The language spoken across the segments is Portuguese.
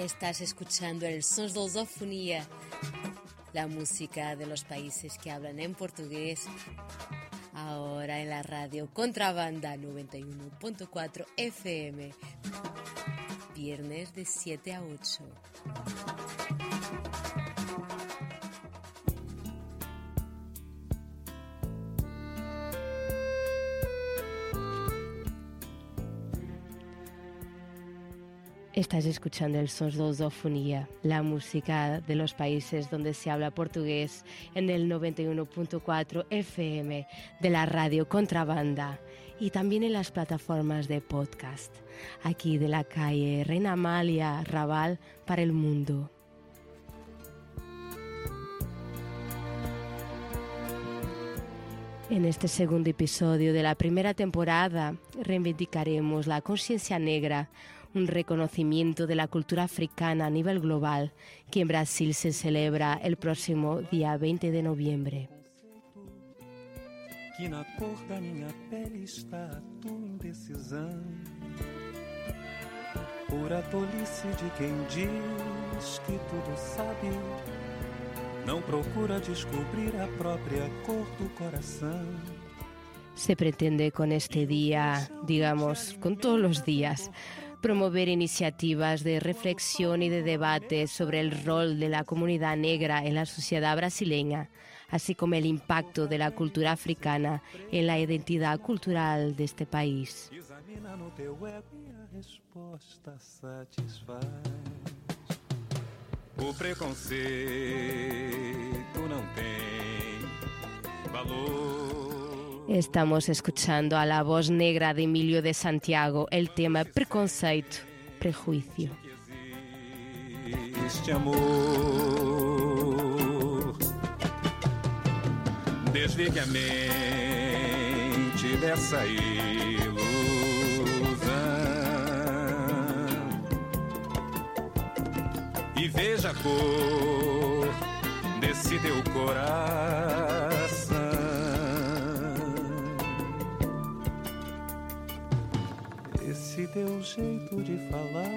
Estás escuchando el Sons de Lusofonía, la música de los países que hablan en portugués. Ahora en la radio Contrabanda 91.4 FM. Viernes de 7 a 8. Estás escuchando el Sons de Lusofonía, la música de los países donde se habla portugués en el 91.4 FM de la radio Contrabanda y también en las plataformas de podcast, aquí de la calle Reina Amalia, Raval, para el mundo. En este segundo episodio de la primera temporada reivindicaremos la conciencia negra, un reconocimiento de la cultura africana a nivel global que en Brasil se celebra el próximo día 20 de noviembre. que na cor da minha pele está a tua indecisão. Pura tolice de quem diz que tudo sabe, não procura descobrir a própria cor do coração. Se pretende con este día, digamos, con todos los días, promover iniciativas de reflexión y de debate sobre el rol de la comunidad negra en la sociedad brasileña, así como el impacto de la cultura africana en la identidad cultural de este país. O preconceito não tem valor. Estamos escuchando a la voz negra de Emilio de Santiago el tema Preconceito, Prejuicio. Existe amor. Desligue a mente dessa ilusão e veja a cor desse teu coração. Teu jeito de falar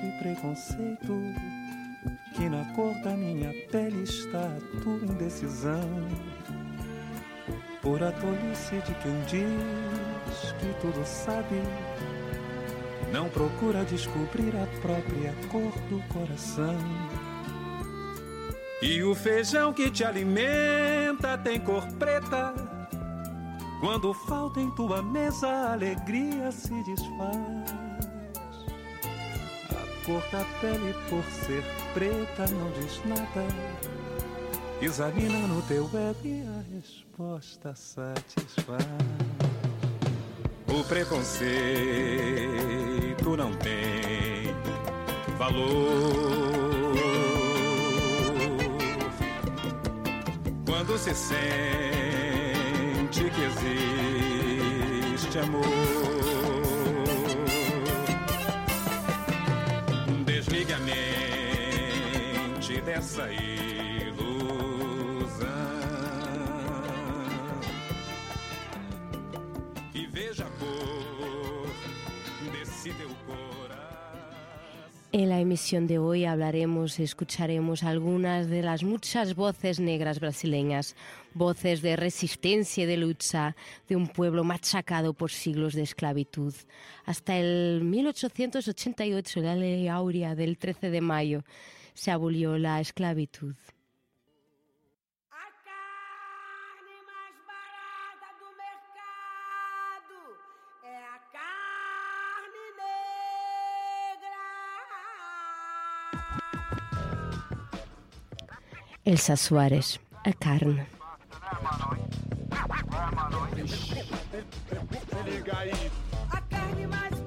de preconceito que na cor da minha pele está a tua indecisão. Por a tolice de quem diz que tudo sabe, não procura descobrir a própria cor do coração. E o feijão que te alimenta tem cor preta. Quando falta em tua mesa, a alegria se desfaz. A cor da pele, por ser preta, não diz nada. Examina no teu ego e a resposta satisfaz. O preconceito não tem valor. Quando se sente existe amor. Desligue a mente dessa ilusão En la emisión de hoy hablaremos, escucharemos algunas de las muchas voces negras brasileñas, voces de resistencia y de lucha de un pueblo machacado por siglos de esclavitud. Hasta el 1888, la ley áurea del 13 de mayo, se abolió la esclavitud. Elsa Suárez, a carne. A carne mais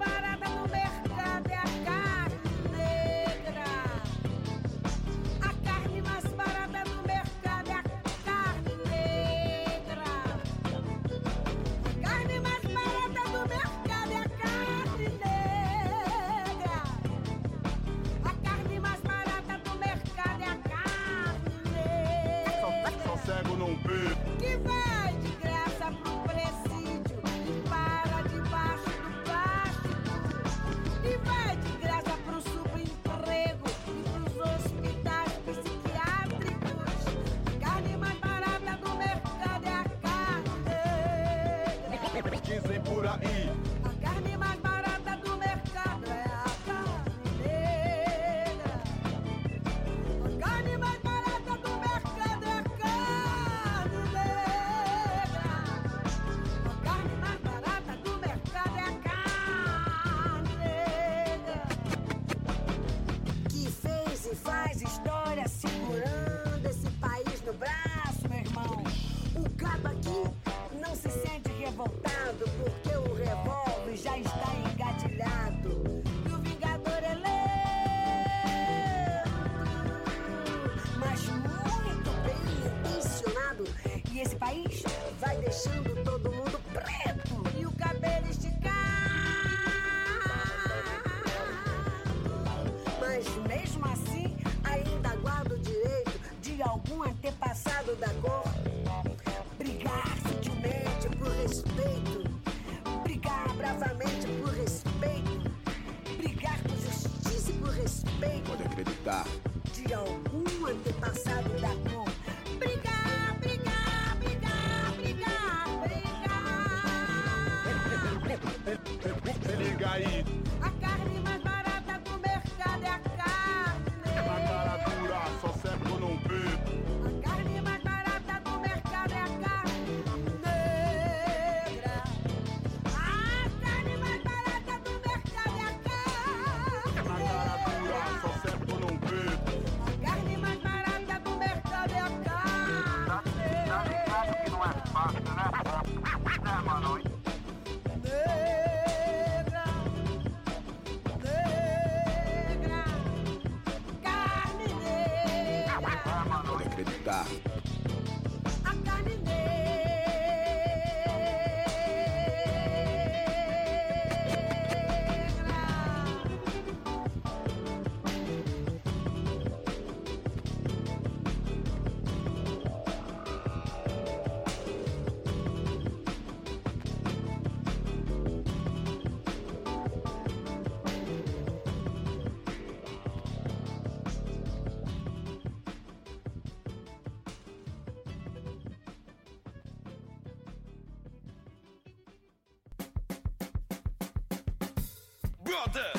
Brother!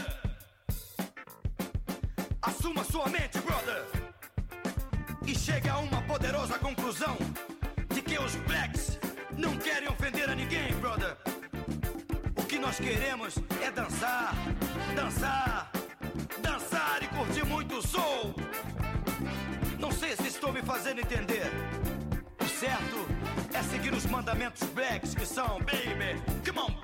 Assuma sua mente, brother! E chegue a uma poderosa conclusão de que os blacks não querem ofender a ninguém, brother! O que nós queremos é dançar, dançar, dançar e curtir muito o soul! Não sei se estou me fazendo entender. O certo é seguir os mandamentos blacks que são, baby, come on,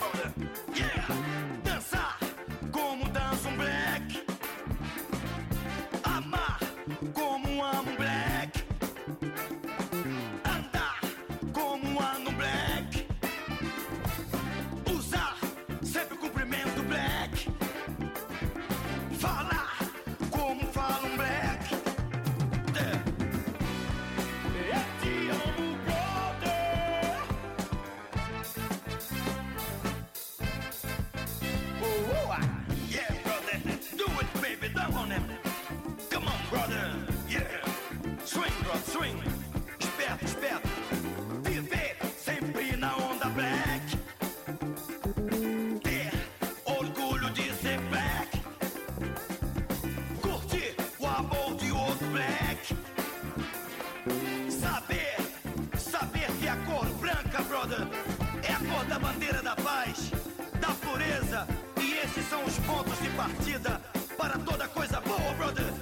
da pureza. E esses são os pontos de partida para toda coisa boa, brother.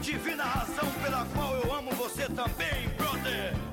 Divina razão pela qual eu amo você também, brother.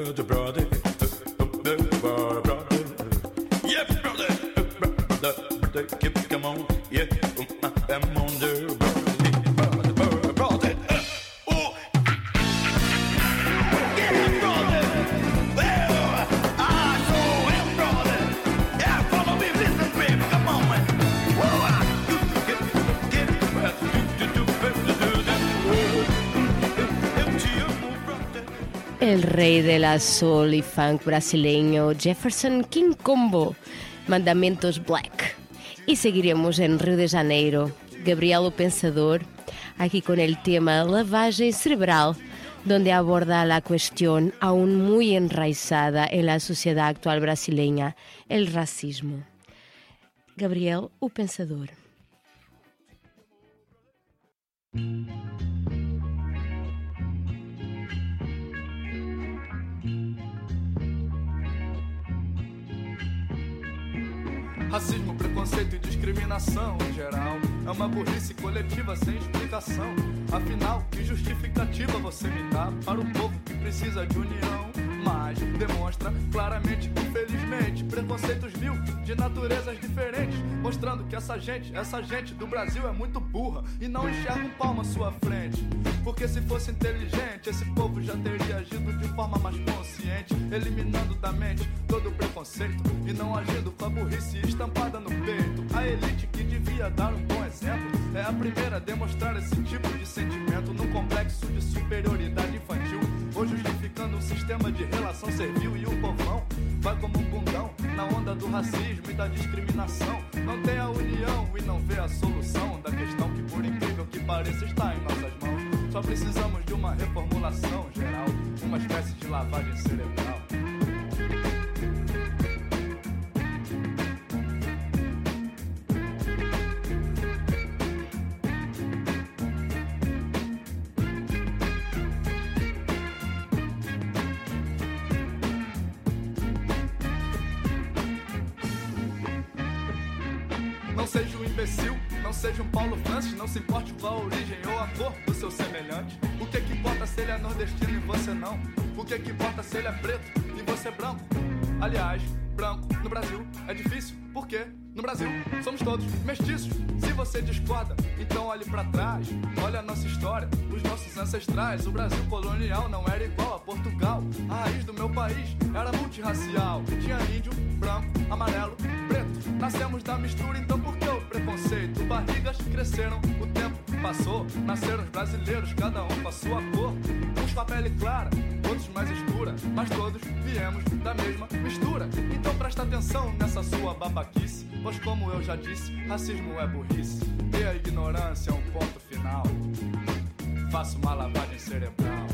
Brother, brother, brother. Yeah, brother. Brother, come El rey de la soul y funk brasileño Jefferson King Combo, Mandamentos Black. Y seguiremos en Río de Janeiro, Gabriel o Pensador, aquí con el tema lavagem cerebral, donde aborda la cuestión aún muy enraizada en la sociedad actual brasileña, el racismo. Gabriel o Pensador. Racismo, preconceito e discriminação em geral. É uma burrice coletiva sem explicação. Afinal, que justificativa você me dá Para o povo que precisa de união? Mas demonstra claramente, infelizmente, preconceitos mil de naturezas diferentes, mostrando que essa gente, essa gente do Brasil é muito burra e não enxerga um palmo à sua frente. Porque se fosse inteligente, esse povo já teria agido de forma mais consciente, eliminando da mente todo o preconceito e não agindo com a burrice estampada no peito. A elite que devia dar um bom exemplo é a primeira a demonstrar esse tipo de sentimento num complexo de superioridade infantil, ou justificando um sistema de relação servil e o povão vai como um bundão na onda do racismo e da discriminação. Não tem a união e não vê a solução da questão que, por incrível que pareça, está em nossas mãos. Só precisamos de uma reformulação geral, uma espécie de lavagem cerebral. Não se importe com a origem ou a cor do seu semelhante. O que que importa se ele é nordestino e você não? O que que importa se ele é preto e você é branco? Aliás, branco no Brasil é difícil, por quê? No Brasil, somos todos mestiços. Se você discorda, então olhe para trás. Olha a nossa história, os nossos ancestrais. O Brasil colonial não era igual a Portugal. A raiz do meu país era multirracial. Tinha índio, branco, amarelo, preto. Nascemos da mistura, então por que preconceito? Barrigas cresceram, o tempo passou. Nasceram os brasileiros, cada um com a sua cor. Uns com a pele clara, outros mais escura. Mas todos viemos da mesma mistura. Então presta atenção nessa sua babaquice. Pois como eu já disse, racismo é burrice. E a ignorância é um ponto final. Faço uma lavagem cerebral.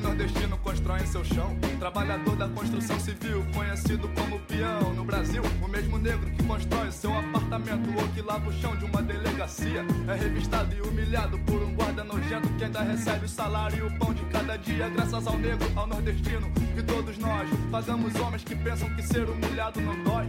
Nordestino constroem seu chão. Trabalhador da construção civil, conhecido como peão. No Brasil, o mesmo negro que constrói seu apartamento ou que lava o chão de uma delegacia é revistado e humilhado por um guarda nojento que ainda recebe o salário e o pão de cada dia. Graças ao negro, ao nordestino e todos nós pagamos homens que pensam que ser humilhado não dói.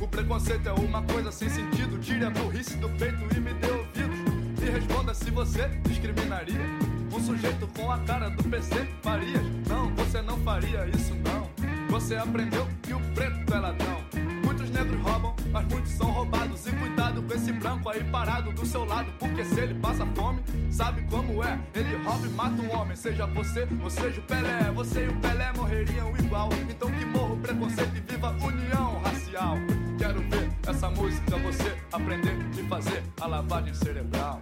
O preconceito é uma coisa sem sentido. Tire a burrice do peito e me dê ouvidos. E responda se você discriminaria um sujeito com a cara do PC Farias. Não, você não faria isso não. Você aprendeu que o preto é ladrão. Muitos negros roubam, mas muitos são roubados. E cuidado com esse branco aí parado do seu lado. Porque se ele passa fome, sabe como é? Ele rouba e mata um homem. Seja você ou seja o Pelé. Você e o Pelé morreriam igual. Então que morra o preconceito e viva a união racial. Quero ver essa música você aprender e fazer a lavagem cerebral.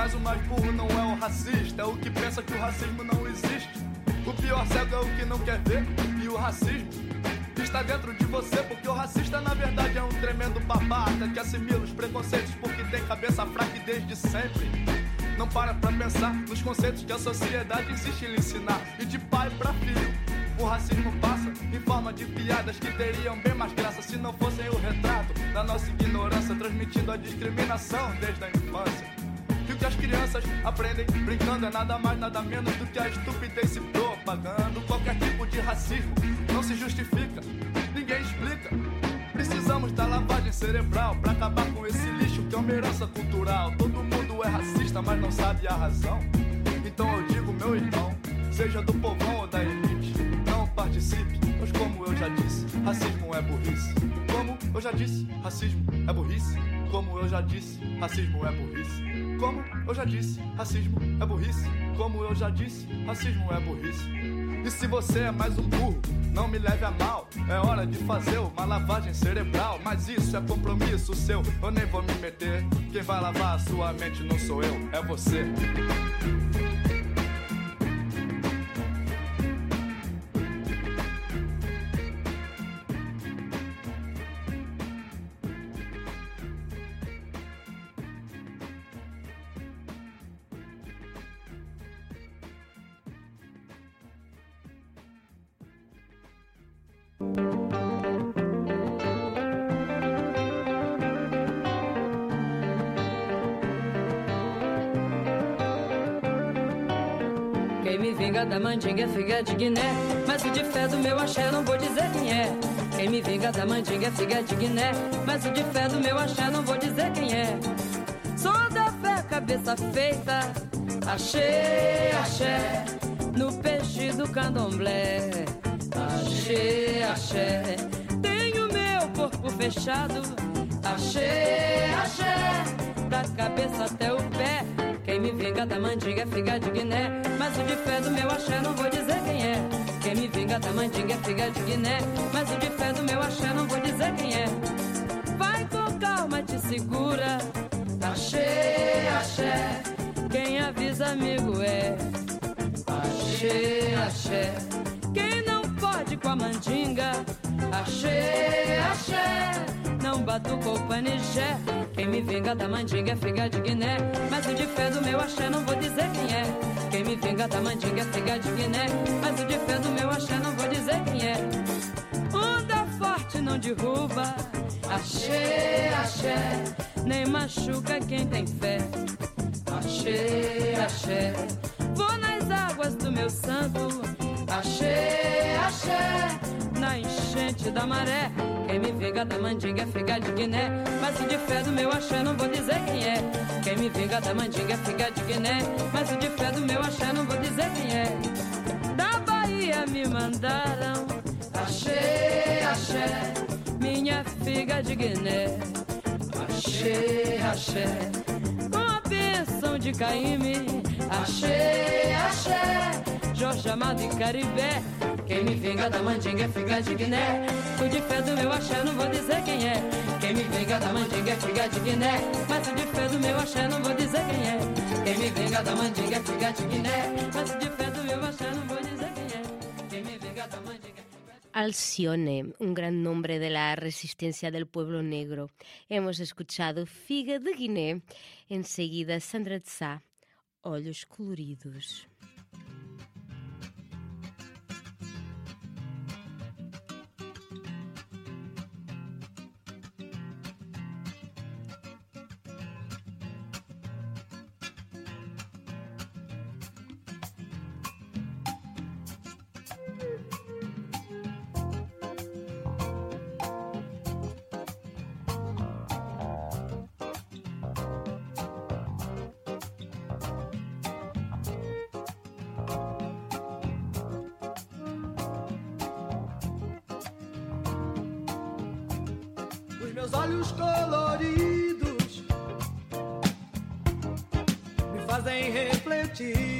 Mas o mais burro não é o racista. É o que pensa que o racismo não existe. O pior cego é o que não quer ver. E o racismo está dentro de você, porque o racista na verdade é um tremendo babaca que assimila os preconceitos porque tem cabeça fraca desde sempre. Não para pra pensar nos conceitos que a sociedade insiste em ensinar. E de pai pra filho, o racismo passa em forma de piadas que teriam bem mais graça se não fossem o retrato da nossa ignorância, transmitindo a discriminação desde a infância. Que as crianças aprendem brincando é nada mais, nada menos do que a estupidez se propagando. Qualquer tipo de racismo não se justifica, ninguém explica. Precisamos da lavagem cerebral pra acabar com esse lixo que é uma herança cultural. Todo mundo é racista, mas não sabe a razão. Então eu digo, meu irmão, seja do povão ou da elite, não participe, pois como eu já disse, racismo é burrice. Eu já disse, racismo é burrice. Como eu já disse, racismo é burrice. Como eu já disse, racismo é burrice. Como eu já disse, racismo é burrice. E se você é mais um burro, não me leve a mal. É hora de fazer uma lavagem cerebral. Mas isso é compromisso seu, eu nem vou me meter. Quem vai lavar a sua mente não sou eu, é você. Mandinga é figa de Guiné. Mas o de fé do meu axé não vou dizer quem é. Quem me vinga da mandinga é figa de Guiné. Mas o de fé do meu axé não vou dizer quem é. Sou da fé, cabeça feita. Achei, axé. No peixe do candomblé. Achei, axé. Tenho meu corpo fechado. Achei, axé. Da cabeça até o pé. Vinga da mandinga é figa de Guiné. Mas o de fé do meu axé não vou dizer quem é. Quem me vinga da mandinga é figa de Guiné. Mas o de fé do meu axé não vou dizer quem é. Vai com calma, te segura. Achei, axé. Quem avisa, amigo, é. Achei, axé. Quem não pode com a mandinga. Achei, axé. Não batucou o panijé. Quem me vinga da mandinga é figa de Guiné. Mas o de fé do meu axé não vou dizer quem é. Quem me vinga da mandinga é figa de Guiné. Mas o de fé do meu axé não vou dizer quem é. Onda forte não derruba. Achei, axé. Nem machuca quem tem fé. Achei, axé. Vou nas águas do meu santo. Enchente da maré. Quem me vinga da mandinga é figa de Guiné. Mas o de fé do meu axé não vou dizer quem é. Quem me vinga da mandinga é figa de Guiné. Mas o de fé do meu axé não vou dizer quem é. Da Bahia me mandaram. Achei, axé. Minha figa de Guiné. Achei, axé. Com a bênção de Caíme. Achei, axé. Jorge Amado e Caribé. Quem me vinga da mandinga é figa de Guiné. O de fé do meu axé não vou dizer quem é. Quem me vinga da mandinga é figa de Guiné. Mas o de fé do meu axé não vou dizer quem é. Quem me vinga da mandinga é figa de Guiné. Mas o de fé do meu axé não vou dizer quem é. Quem me vinga da mandinga é Alcione, un gran nombre de la resistencia del pueblo negro. Hemos escuchado Figa de Guiné, enseguida Sandra de Sá, Olhos Coloridos. Meus olhos coloridos me fazem refletir.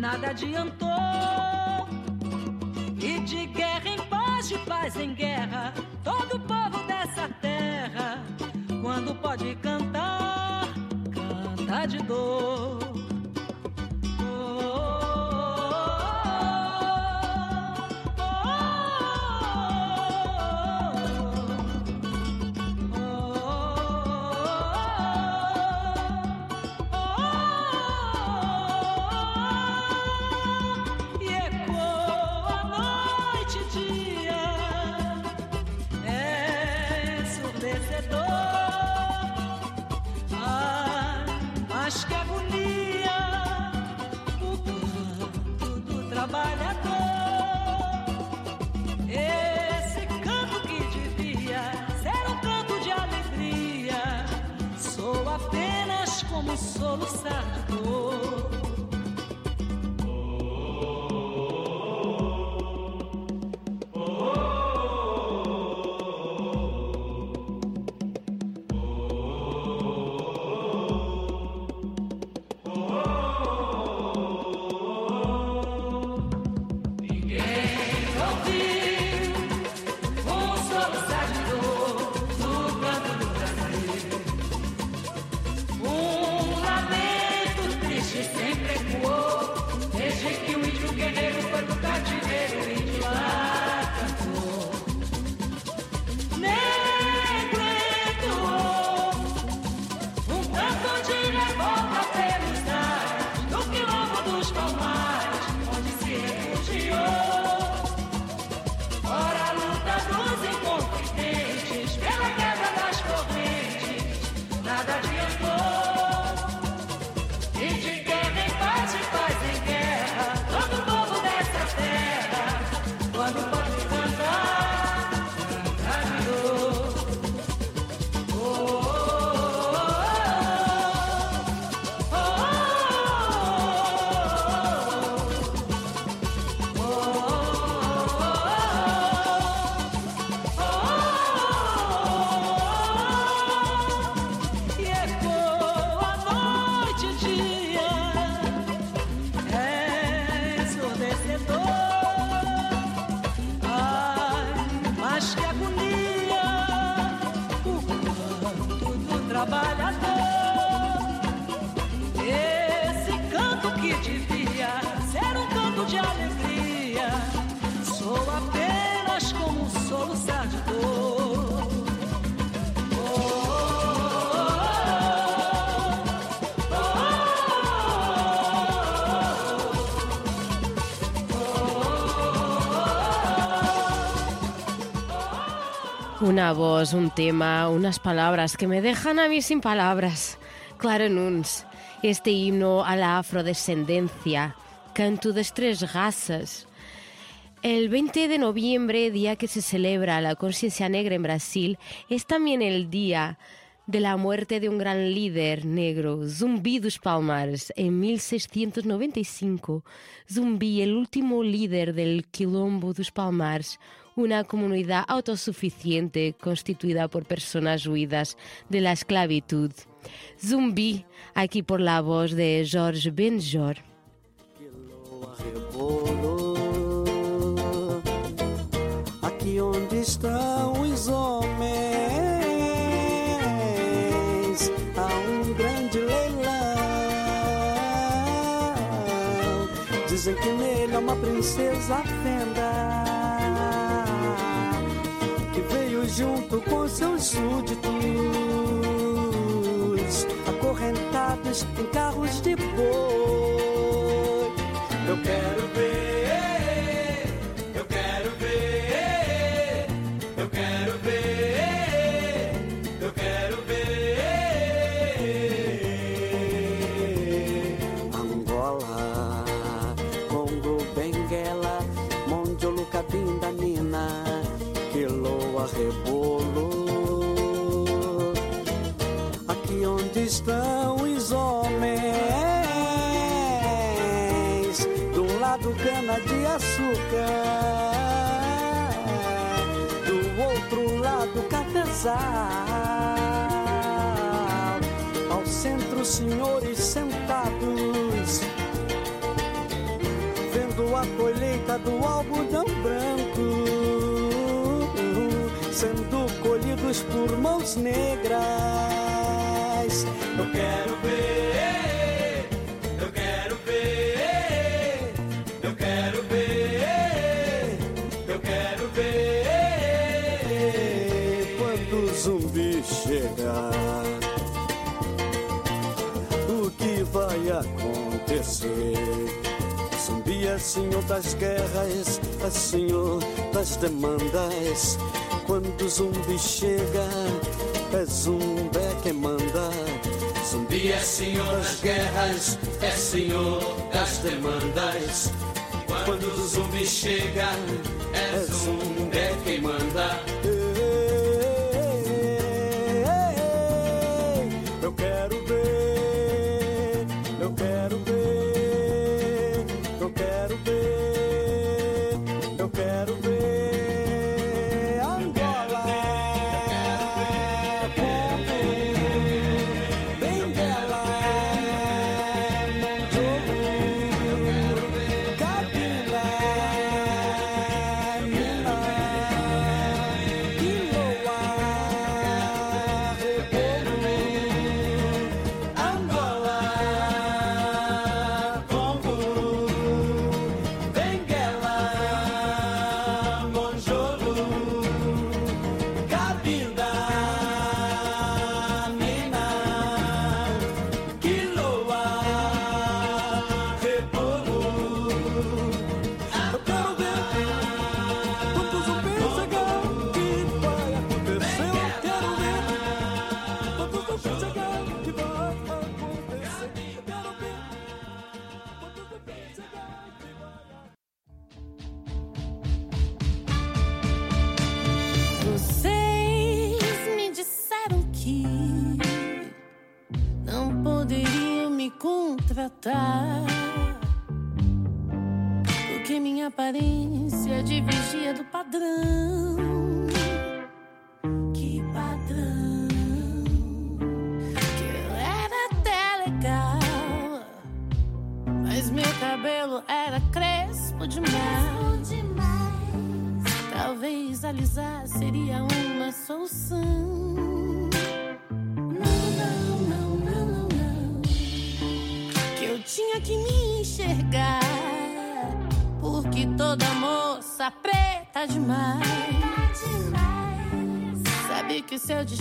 Nada adiantou. E de guerra em paz, de paz em guerra, todo povo dessa terra, quando pode cantar, canta de dor. trabalhador. Una voz, un tema, unas palabras que me dejan a mí sin palabras. Clara Nunes, este himno a la afrodescendencia, canto das tres razas. El 20 de noviembre, día que se celebra la conciencia negra en Brasil, es también el día de la muerte de un gran líder negro, Zumbi dos Palmares, en 1695. Zumbi, el último líder del Quilombo dos Palmares, una comunidad autosuficiente constituida por personas huidas de la esclavitud. Zumbi, aquí por la voz de Jorge Benjor. Aqui onde estão os homens, há um grande leilão. Dizem que nele é uma princesa fenda junto com seus súditos, acorrentados em carros de boi. Eu quero cana de açúcar, do outro lado cafezal, ao centro senhores sentados, vendo a colheita do algodão branco, sendo colhidos por mãos negras. Eu quero senhor das guerras, é senhor das demandas. Quando o zumbi chega, é zumbi quem manda. Zumbi é senhor das guerras, é senhor das demandas. Quando o zumbi chega,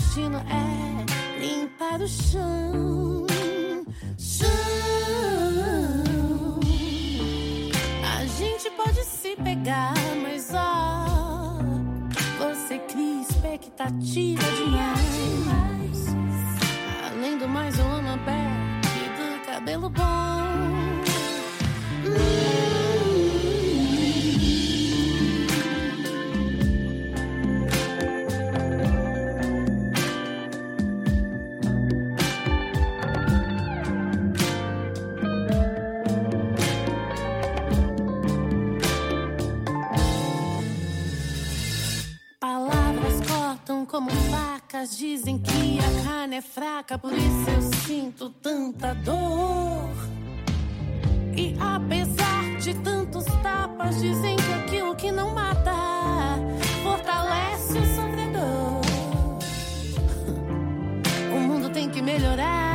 destino é limpar o chão. Chão. A gente pode se pegar, mas ó, você cria expectativa demais. Além do mais, eu amo a pele, do cabelo bom. Dizem que a carne é fraca, por isso eu sinto tanta dor. E apesar de tantos tapas, dizem que aquilo que não mata fortalece o sofredor. O mundo tem que melhorar.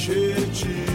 gente.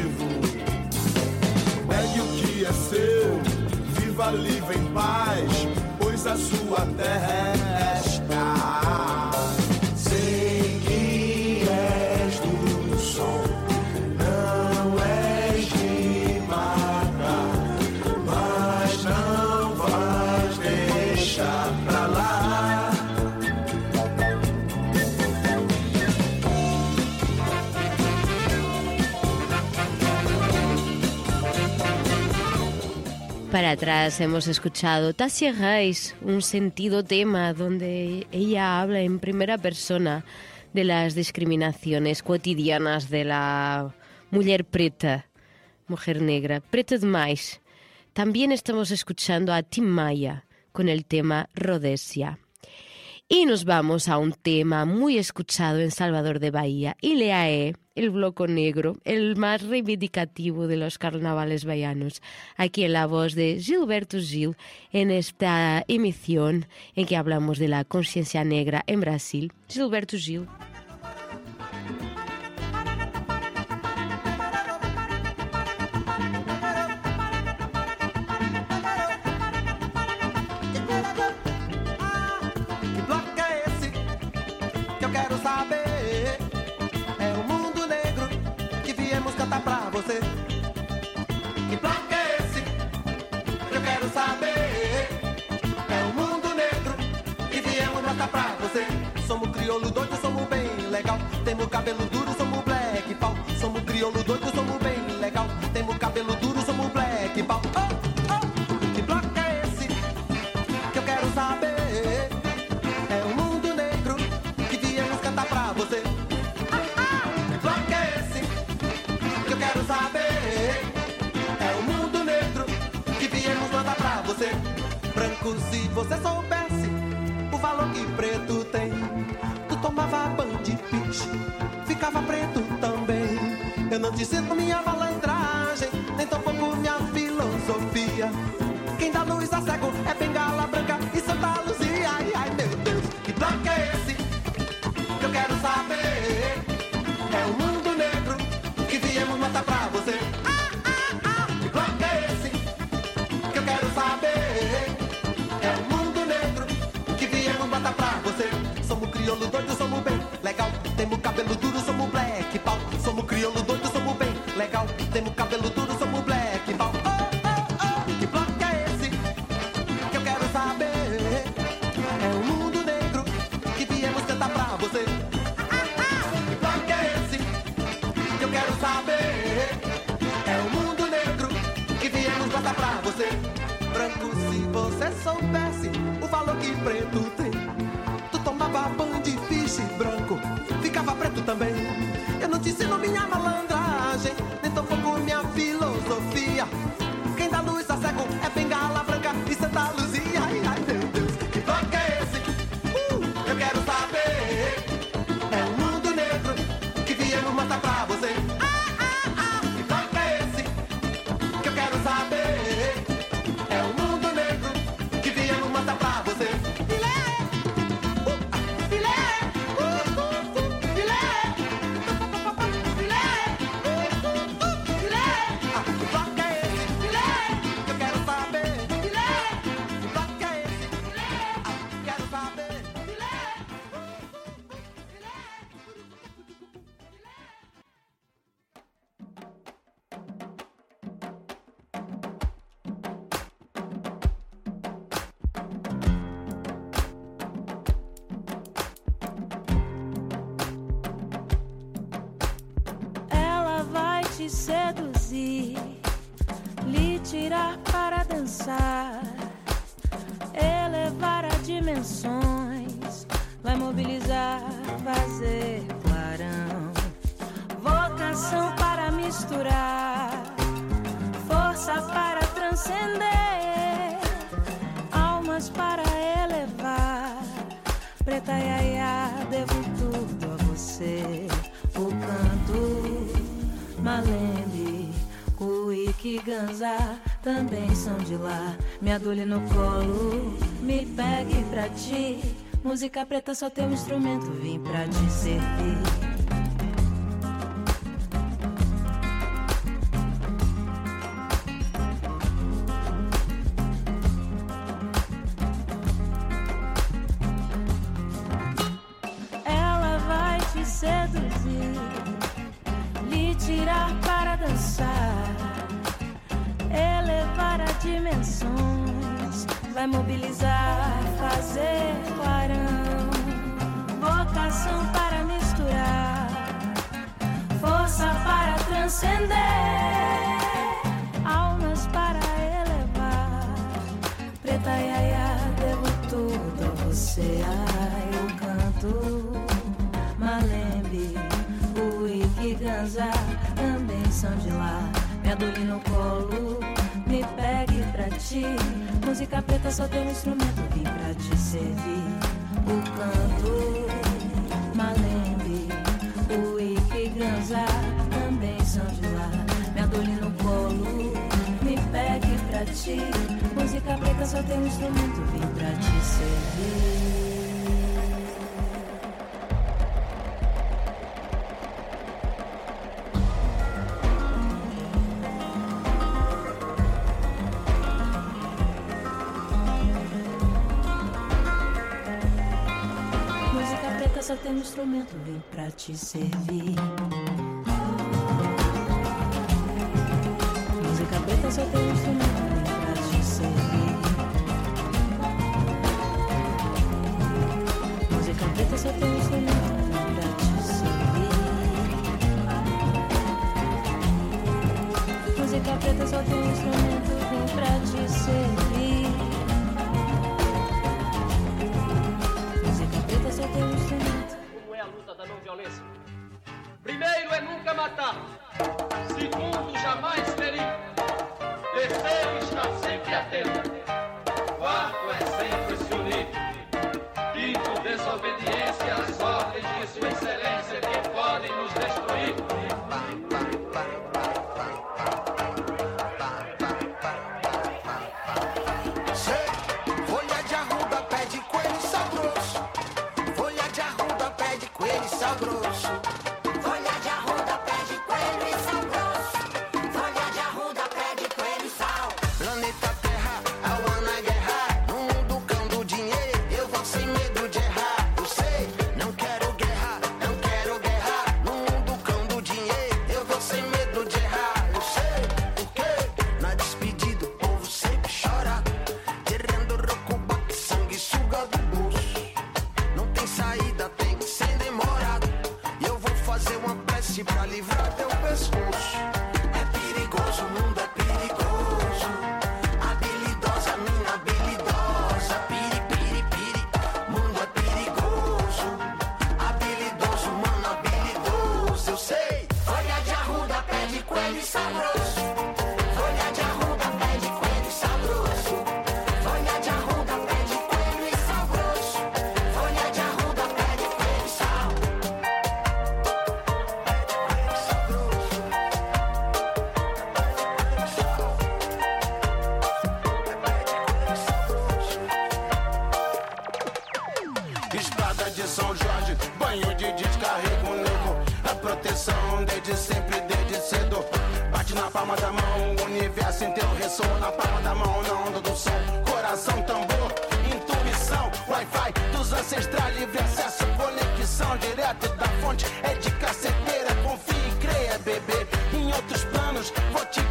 para atrás hemos escuchado Tassia Reis, un sentido tema donde ella habla en primera persona de las discriminaciones cotidianas de la mujer preta, mujer negra, preta de demais. También estamos escuchando a Tim Maya con el tema Rhodesia. Y nos vamos a un tema muy escuchado en Salvador de Bahía, Ileae, el bloco negro, el más reivindicativo de los carnavales vallanos. Aquí en la voz de Gilberto Gil, en esta emisión en que hablamos de la conciencia negra en Brasil. Gilberto Gil. crioulo doido, somos bem legal. Temos cabelo duro, somos black pau. Somos crioulo doido. tomava banho de peixe, ficava preto também. Eu não dizendo minha palavra. si brucia interpreta, só teu instrumento, vim pra te servir. Ela vai te seduzir, lhe tirar para dançar, elevar a dimensões, vai mobilizar, fazer coração para misturar, força para transcender, almas para elevar. Preta iaia, devo tudo a você, ai, eu canto. Malembe, o Ikiganza também são de lá. Me adule no colo, me pegue pra ti. Música preta só tem um instrumento, vim pra te servir o canto. também são de lá. Me adore no colo, me pegue pra ti. Música preta só tem um instrumento, vim pra te servir. só tem um instrumento, vem pra te servir. cosa te gusta más? Espada de São Jorge, banho de descarrego negro. A proteção desde sempre, desde cedo. Bate na palma da mão, o universo inteiro ressoa na palma da mão, na onda do som. Coração, tambor, intuição, Wi-Fi dos ancestrais, livre acesso, conexão direto da fonte. É de caceteira, confia e creia, bebê. Em outros planos, vou te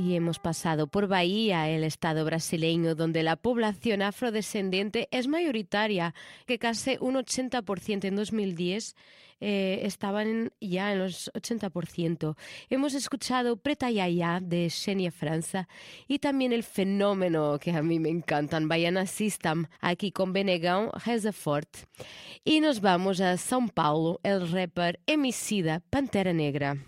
Y hemos pasado por Bahía, el estado brasileño, donde la población afrodescendiente es mayoritaria, que casi un 80% en 2010 eh, estaban ya en los 80%. Hemos escuchado Preta Yaya de Xenia Franza y también el fenómeno que a mí me encantan, Baiana System, aquí con Benegão Rezafort. Y nos vamos a São Paulo, el rapper Emicida Pantera Negra.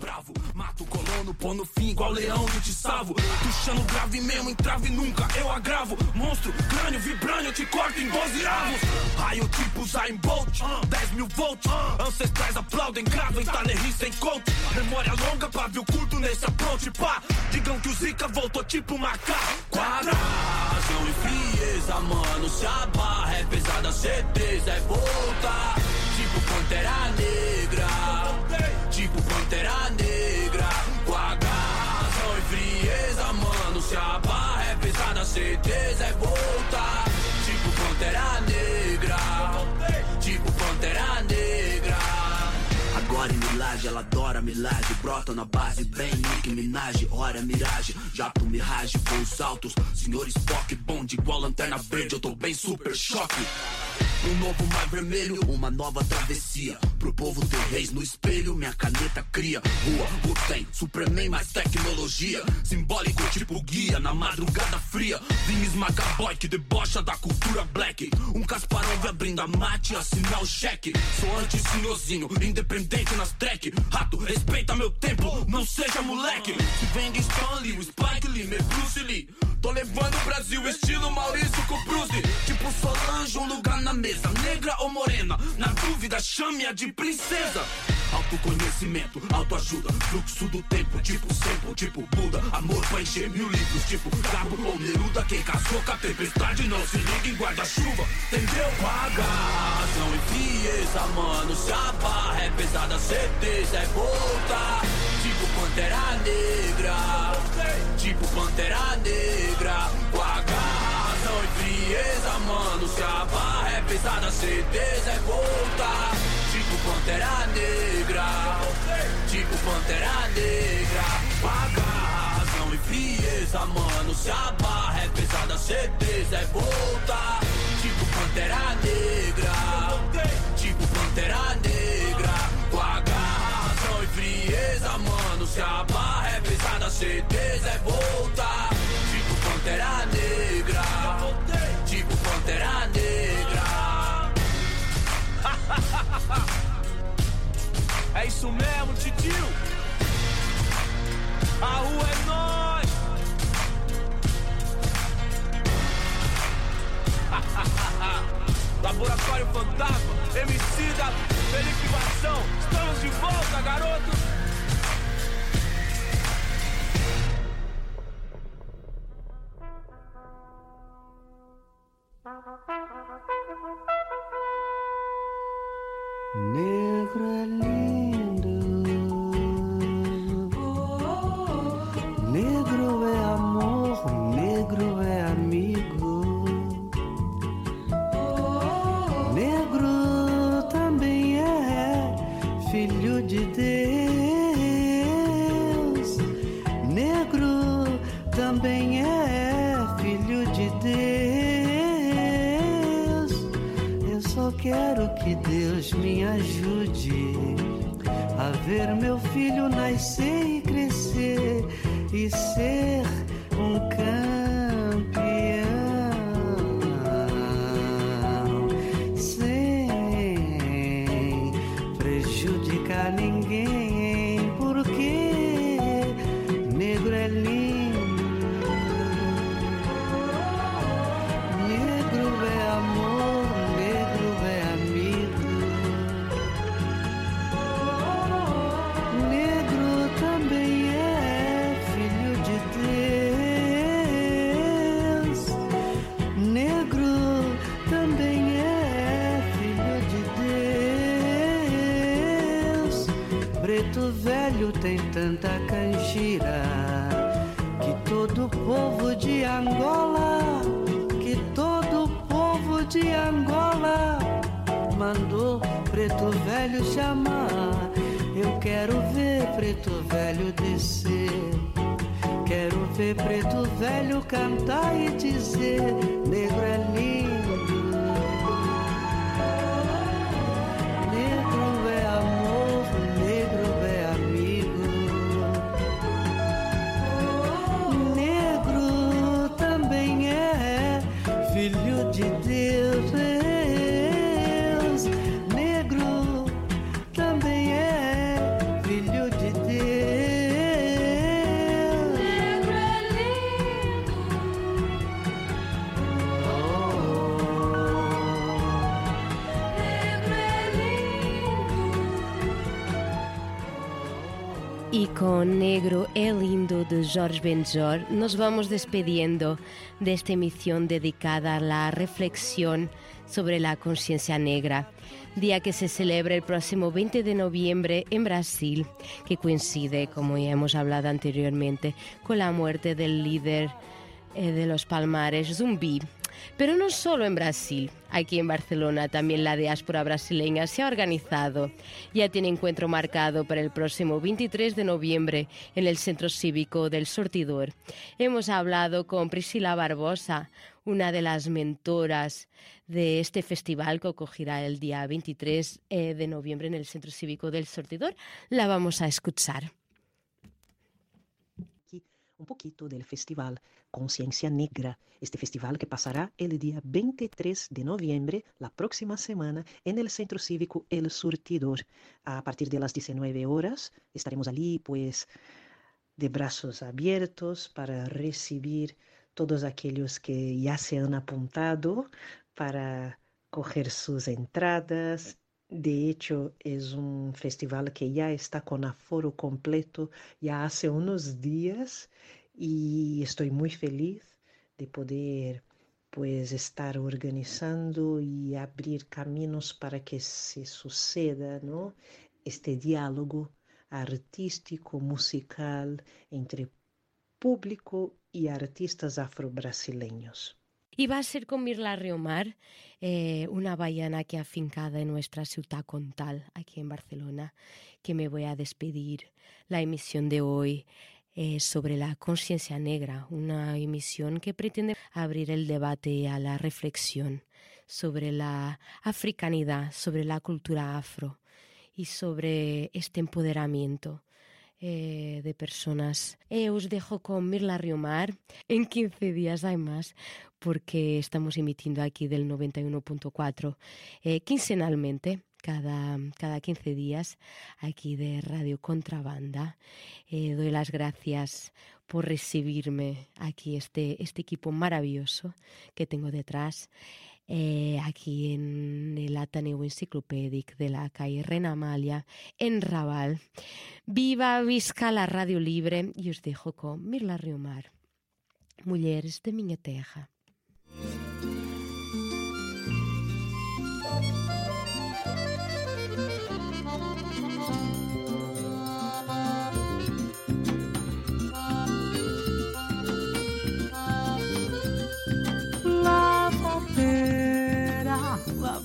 Bravo. Mato colono, pô no fim, igual leão e te salvo. Puxando grave mesmo, entrave nunca, eu agravo. Monstro, crânio, vibrânio, eu te corto em 12 avos. Raio tipo Zayn Bolt, 10 mil volts. Ancestrais aplaudem, gravem, tá sem coach. Memória longa, pavio curto nesse approach, pá. Digam que o Zika voltou tipo macaco. Quadração e frieza, mano, se a barra é pesada, certeza é voltar. Tipo Pantera Negra Pantera Negra Com a razão e frieza, mano. Se a barra é pesada, certeza é voltar Ela adora milagre Brota na base, bem Nick Minaj Hora miragem, jato mirage Voos altos, senhor Spock Bonde igual lanterna verde, eu tô bem super choque um novo mar vermelho, uma nova travessia. Pro povo ter reis no espelho, minha caneta cria. Rua, o tem, Superman mais tecnologia. Simbólico tipo guia na madrugada fria. Vim esmagar boy que debocha da cultura black. Um Kasparov abrindo a mate, assinar o cheque. Sou anti-senhorzinho, independente nas track. Rato, respeita meu tempo, não seja moleque. Se vem de Stanley, o Spike Lee, meu Bruce Lee. Tô levando o Brasil estilo Maurício com Bruce. Tipo Solange, um lugar na mesa. Negra ou morena, na dúvida chame-a de princesa. Autoconhecimento, autoajuda, fluxo do tempo, tipo tempo, tipo Buda. Amor pra encher mil livros, tipo Cabo ou Neruda. Quem casou com a tempestade não se liga em guarda-chuva, entendeu? Razão e frieza, mano. Se a barra é pesada, certeza é voltar. Tipo Pantera Negra, tipo Pantera Negra. Com a razão e frieza, mano. Se a barra é pesada, certeza é voltar. Tipo Pantera Negra, tipo Pantera Negra. Com a razão e frieza, mano. Se a barra é pesada, certeza é voltar. Tipo Pantera Negra, tipo Pantera Negra. Com a razão e frieza, mano. Se a barra certeza é voltar. Tipo Pantera Negra, tipo Pantera Negra. É isso mesmo, titio. A rua é nós. Laboratório Fantasma, Emicida, Felipe Vação. Estamos de volta, garoto. Negro é de George Benjor nos vamos despidiendo de esta emisión dedicada a la reflexión sobre la conciencia negra, día que se celebra el próximo 20 de noviembre en Brasil, que coincide, como ya hemos hablado anteriormente, con la muerte del líder eh, de los Palmares, Zumbi. Pero no solo en Brasil, aquí en Barcelona también la diáspora brasileña se ha organizado. Ya tiene encuentro marcado para el próximo 23 de noviembre en el Centro Cívico del Sortidor. Hemos hablado con Priscila Barbosa, una de las mentoras de este festival que ocurrirá el día 23 eh, de noviembre en el Centro Cívico del Sortidor. La vamos a escuchar. un poquito del festival Conciencia Negra, este festival que pasará el día 23 de noviembre, la próxima semana, en el Centro Cívico El Surtidor. A partir de las 19 horas estaremos allí, pues, de brazos abiertos para recibir todos aquellos que ya se han apuntado para coger sus entradas. De hecho, es un festival que ya está con aforo completo ya hace unos días y estoy muy feliz de poder pues estar organizando y abrir caminos para que se suceda, ¿no? Este diálogo artístico, musical entre público y artistas afro-brasileños. Y va a ser con Mirla Riomar, eh, una baiana que afincada en nuestra ciudad contal, aquí en Barcelona, que me voy a despedir. La emisión de hoy es sobre la conciencia negra, una emisión que pretende abrir el debate a la reflexión sobre la africanidad, sobre la cultura afro y sobre este empoderamiento eh, de personas. Eh, os dejo con Mirla Riomar. En 15 días hay más, porque estamos emitiendo aquí del 91.4 eh, quincenalmente. Cada, cada 15 días aquí de Radio Contrabanda. Eh, doy las gracias por recibirme aquí, este, este equipo maravilloso que tengo detrás eh, aquí en el Ateneo Enciclopédic de la calle Reina Amalia, en Raval. Viva Visca la Radio Libre y os dejo con Mirla Riomar, Mulheres de Miña Terra.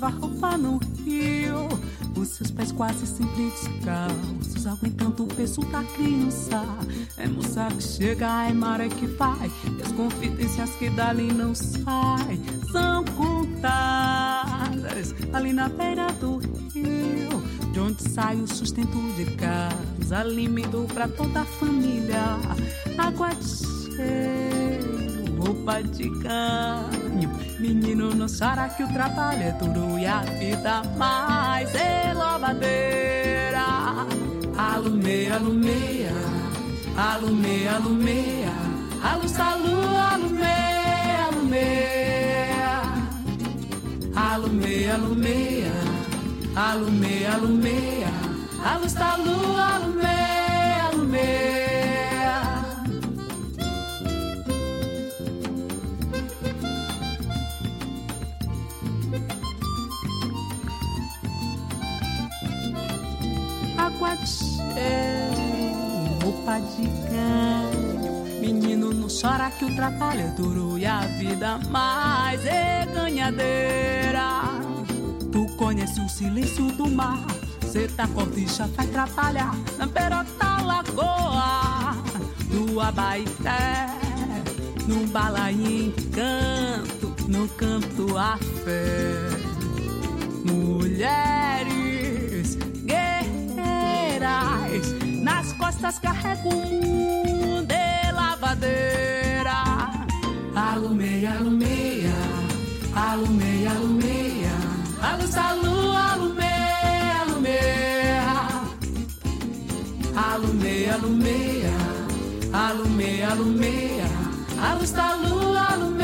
Lavar roupa no rio. Os seus pés quase sempre descalços, aguentando o peso da criança. É moça que chega, é maré que vai. E as confidências que dali não saem são contadas ali na beira do rio. De onde sai o sustento de casa, alimento pra toda a família. Água de cheiro, roupa de ganho. Menino, não chora que o trabalho é duro e a vida mais é louvadeira. Alumeia, alumeia, alumeia, alumeia. A luz da lua, alumeia, alumeia. Alumeia, alumeia, alumeia, alumeia. A luz da lua, alumeia, alumeia. De ganho. Menino, não chora que o trabalho é duro e a vida mais é ganhadeira. Tu conhece o silêncio do mar, Ceta cordicha vai trabalhar na da lagoa Do Abaité No balaim canto, no canto a fé Mulheres Nas costas carrego o mundo de lavadeira. Alumeia, alumeia, alumeia, alumeia. A luz da lua, alumeia, alumeia. Alumeia, alumeia, alumeia, alumeia. A luz da lua, alumeia